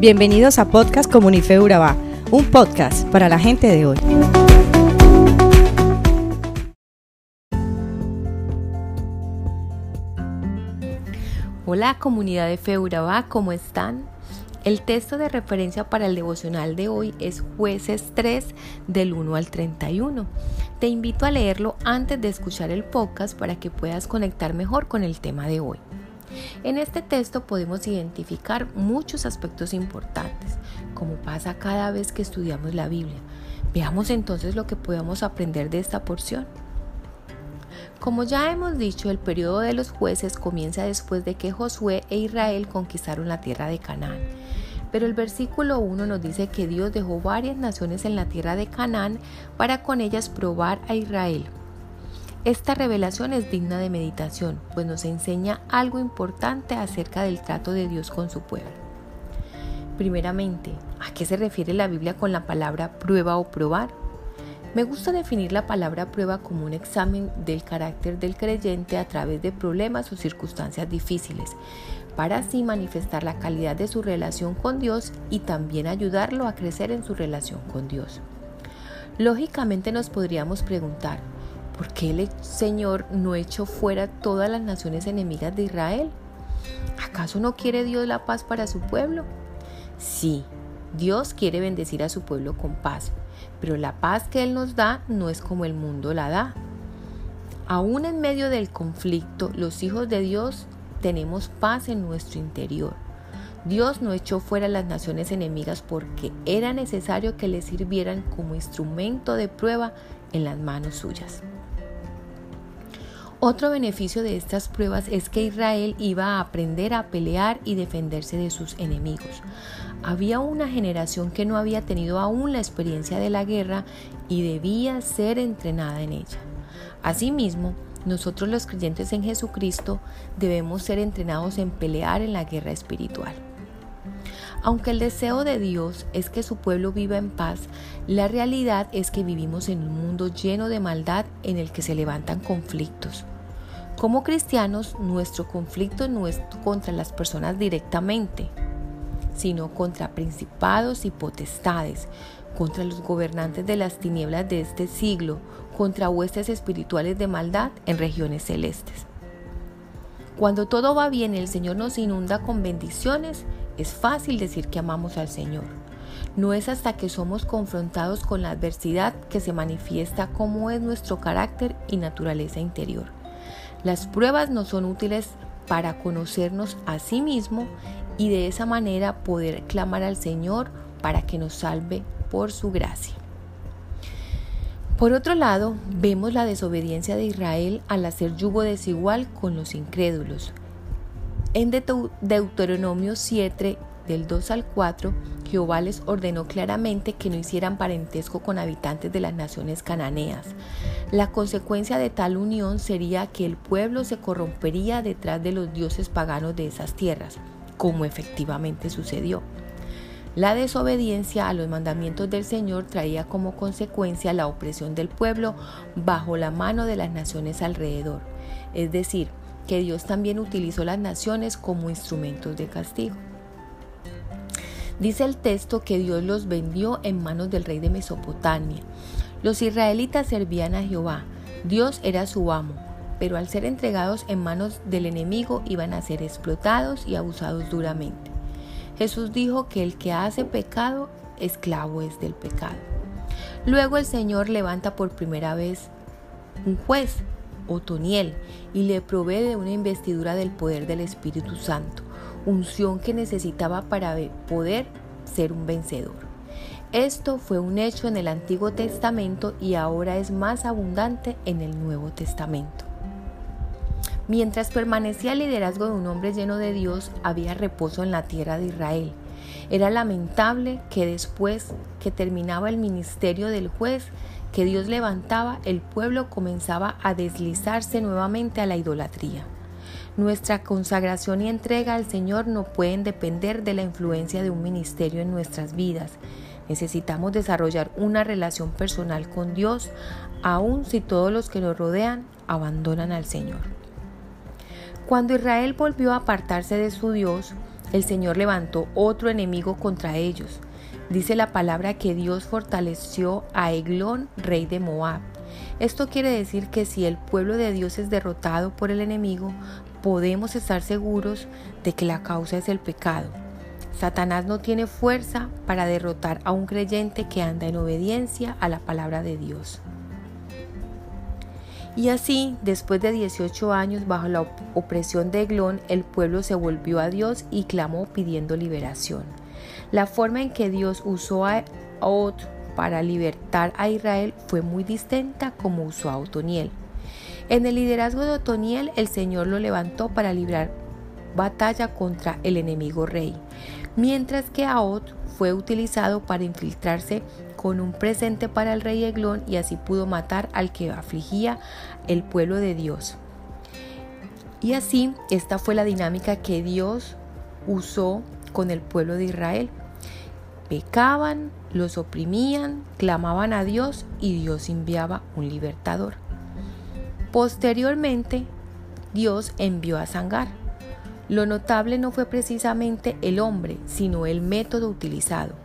Bienvenidos a Podcast Comunife Urabá, un podcast para la gente de hoy. Hola comunidad de Fe Urabá, ¿cómo están? El texto de referencia para el devocional de hoy es Jueces 3 del 1 al 31. Te invito a leerlo antes de escuchar el podcast para que puedas conectar mejor con el tema de hoy. En este texto podemos identificar muchos aspectos importantes, como pasa cada vez que estudiamos la Biblia. Veamos entonces lo que podemos aprender de esta porción. Como ya hemos dicho, el periodo de los jueces comienza después de que Josué e Israel conquistaron la tierra de Canaán. Pero el versículo 1 nos dice que Dios dejó varias naciones en la tierra de Canaán para con ellas probar a Israel. Esta revelación es digna de meditación, pues nos enseña algo importante acerca del trato de Dios con su pueblo. Primeramente, ¿a qué se refiere la Biblia con la palabra prueba o probar? Me gusta definir la palabra prueba como un examen del carácter del creyente a través de problemas o circunstancias difíciles, para así manifestar la calidad de su relación con Dios y también ayudarlo a crecer en su relación con Dios. Lógicamente nos podríamos preguntar, ¿por qué el Señor no echó fuera todas las naciones enemigas de Israel? ¿Acaso no quiere Dios la paz para su pueblo? Sí, Dios quiere bendecir a su pueblo con paz, pero la paz que Él nos da no es como el mundo la da. Aún en medio del conflicto, los hijos de Dios tenemos paz en nuestro interior. Dios no echó fuera las naciones enemigas porque era necesario que le sirvieran como instrumento de prueba en las manos suyas. Otro beneficio de estas pruebas es que Israel iba a aprender a pelear y defenderse de sus enemigos. Había una generación que no había tenido aún la experiencia de la guerra y debía ser entrenada en ella. Asimismo, nosotros los creyentes en Jesucristo debemos ser entrenados en pelear en la guerra espiritual. Aunque el deseo de Dios es que su pueblo viva en paz, la realidad es que vivimos en un mundo lleno de maldad en el que se levantan conflictos. Como cristianos, nuestro conflicto no es contra las personas directamente, sino contra principados y potestades, contra los gobernantes de las tinieblas de este siglo, contra huestes espirituales de maldad en regiones celestes. Cuando todo va bien, el Señor nos inunda con bendiciones, es fácil decir que amamos al Señor. No es hasta que somos confrontados con la adversidad que se manifiesta cómo es nuestro carácter y naturaleza interior. Las pruebas no son útiles para conocernos a sí mismo y de esa manera poder clamar al Señor para que nos salve por su gracia. Por otro lado, vemos la desobediencia de Israel al hacer yugo desigual con los incrédulos. En Deuteronomio 7, del 2 al 4, Jehová les ordenó claramente que no hicieran parentesco con habitantes de las naciones cananeas. La consecuencia de tal unión sería que el pueblo se corrompería detrás de los dioses paganos de esas tierras, como efectivamente sucedió. La desobediencia a los mandamientos del Señor traía como consecuencia la opresión del pueblo bajo la mano de las naciones alrededor, es decir, que Dios también utilizó las naciones como instrumentos de castigo. Dice el texto que Dios los vendió en manos del rey de Mesopotamia. Los israelitas servían a Jehová, Dios era su amo, pero al ser entregados en manos del enemigo iban a ser explotados y abusados duramente. Jesús dijo que el que hace pecado, esclavo es del pecado. Luego el Señor levanta por primera vez un juez, Otoniel, y le provee de una investidura del poder del Espíritu Santo, unción que necesitaba para poder ser un vencedor. Esto fue un hecho en el Antiguo Testamento y ahora es más abundante en el Nuevo Testamento. Mientras permanecía el liderazgo de un hombre lleno de Dios, había reposo en la tierra de Israel. Era lamentable que después que terminaba el ministerio del juez que Dios levantaba, el pueblo comenzaba a deslizarse nuevamente a la idolatría. Nuestra consagración y entrega al Señor no pueden depender de la influencia de un ministerio en nuestras vidas. Necesitamos desarrollar una relación personal con Dios, aun si todos los que nos rodean abandonan al Señor. Cuando Israel volvió a apartarse de su Dios, el Señor levantó otro enemigo contra ellos. Dice la palabra que Dios fortaleció a Eglón, rey de Moab. Esto quiere decir que si el pueblo de Dios es derrotado por el enemigo, podemos estar seguros de que la causa es el pecado. Satanás no tiene fuerza para derrotar a un creyente que anda en obediencia a la palabra de Dios. Y así, después de 18 años bajo la opresión de Eglón, el pueblo se volvió a Dios y clamó pidiendo liberación. La forma en que Dios usó a Ot para libertar a Israel fue muy distinta como usó a Otoniel. En el liderazgo de Otoniel, el Señor lo levantó para librar batalla contra el enemigo rey, mientras que Aot fue utilizado para infiltrarse con un presente para el rey Eglón y así pudo matar al que afligía el pueblo de Dios. Y así esta fue la dinámica que Dios usó con el pueblo de Israel. Pecaban, los oprimían, clamaban a Dios y Dios enviaba un libertador. Posteriormente, Dios envió a Sangar. Lo notable no fue precisamente el hombre, sino el método utilizado.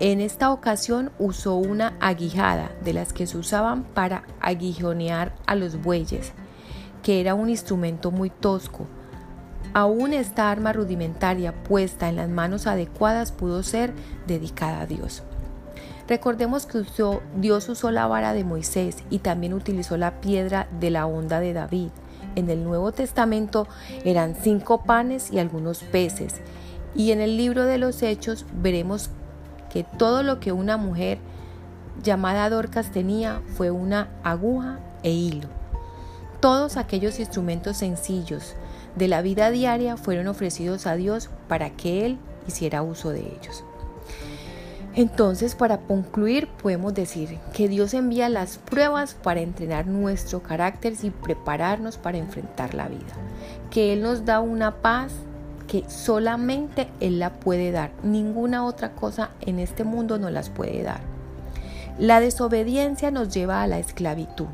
En esta ocasión usó una aguijada de las que se usaban para aguijonear a los bueyes, que era un instrumento muy tosco. Aún esta arma rudimentaria puesta en las manos adecuadas pudo ser dedicada a Dios. Recordemos que Dios usó la vara de Moisés y también utilizó la piedra de la onda de David. En el Nuevo Testamento eran cinco panes y algunos peces. Y en el libro de los Hechos veremos que todo lo que una mujer llamada Dorcas tenía fue una aguja e hilo. Todos aquellos instrumentos sencillos de la vida diaria fueron ofrecidos a Dios para que Él hiciera uso de ellos. Entonces, para concluir, podemos decir que Dios envía las pruebas para entrenar nuestro carácter y prepararnos para enfrentar la vida. Que Él nos da una paz que solamente Él la puede dar. Ninguna otra cosa en este mundo nos las puede dar. La desobediencia nos lleva a la esclavitud.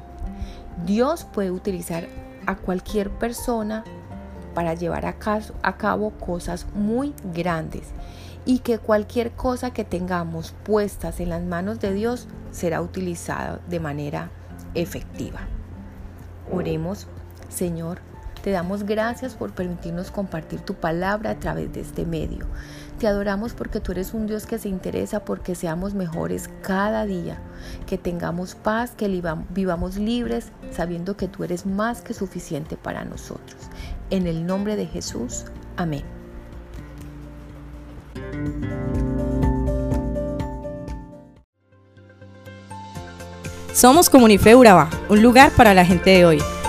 Dios puede utilizar a cualquier persona para llevar a, cabo cosas muy grandes y que cualquier cosa que tengamos puestas en las manos de Dios será utilizada de manera efectiva. Oremos, Señor, te damos gracias por permitirnos compartir tu palabra a través de este medio. Te adoramos porque tú eres un Dios que se interesa porque seamos mejores cada día, que tengamos paz, que vivamos libres, sabiendo que tú eres más que suficiente para nosotros. En el nombre de Jesús, amén. Somos Comunife un lugar para la gente de hoy.